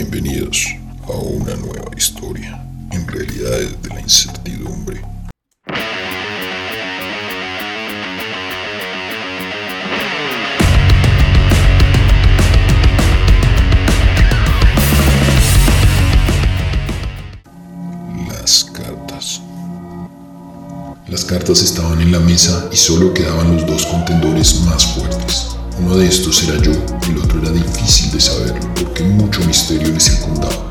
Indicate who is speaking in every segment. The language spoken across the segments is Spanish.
Speaker 1: Bienvenidos a una nueva historia en realidades de la incertidumbre. Las cartas. Las cartas estaban en la mesa y solo quedaban los dos contendores más fuertes. Uno de estos era yo, el otro era difícil de saberlo porque mucho misterio le circundaba.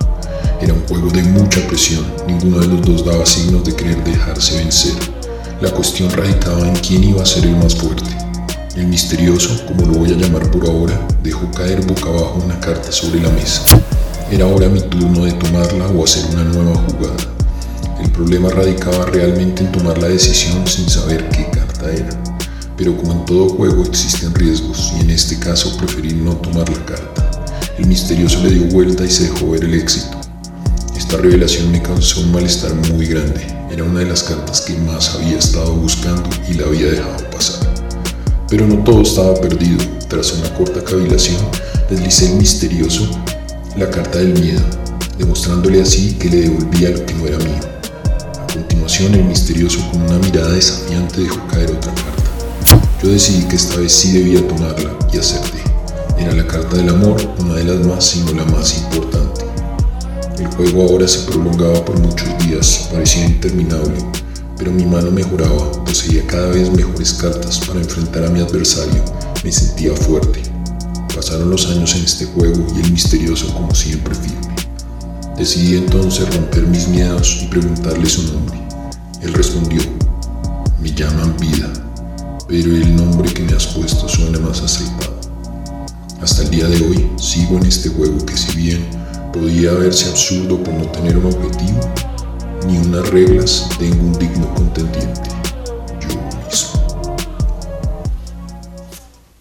Speaker 1: Era un juego de mucha presión, ninguno de los dos daba signos de querer dejarse vencer. La cuestión radicaba en quién iba a ser el más fuerte. El misterioso, como lo voy a llamar por ahora, dejó caer boca abajo una carta sobre la mesa. Era ahora mi turno de tomarla o hacer una nueva jugada. El problema radicaba realmente en tomar la decisión sin saber qué. Pero como en todo juego existen riesgos y en este caso preferí no tomar la carta. El misterioso le dio vuelta y se dejó ver el éxito. Esta revelación me causó un malestar muy grande. Era una de las cartas que más había estado buscando y la había dejado pasar. Pero no todo estaba perdido. Tras una corta cavilación, deslicé el misterioso la carta del miedo, demostrándole así que le devolvía lo que no era mío. A continuación, el misterioso con una mirada desafiante dejó caer otra carta. Yo decidí que esta vez sí debía tomarla y acerté. Era la carta del amor, una de las más, sino la más importante. El juego ahora se prolongaba por muchos días, parecía interminable, pero mi mano mejoraba, poseía cada vez mejores cartas para enfrentar a mi adversario, me sentía fuerte. Pasaron los años en este juego y el misterioso como siempre firme. Decidí entonces romper mis miedos y preguntarle su nombre. Él respondió, pero el nombre que me has puesto suena más aceptado. Hasta el día de hoy sigo en este juego que si bien podía verse absurdo por no tener un objetivo, ni unas reglas tengo un digno contendiente.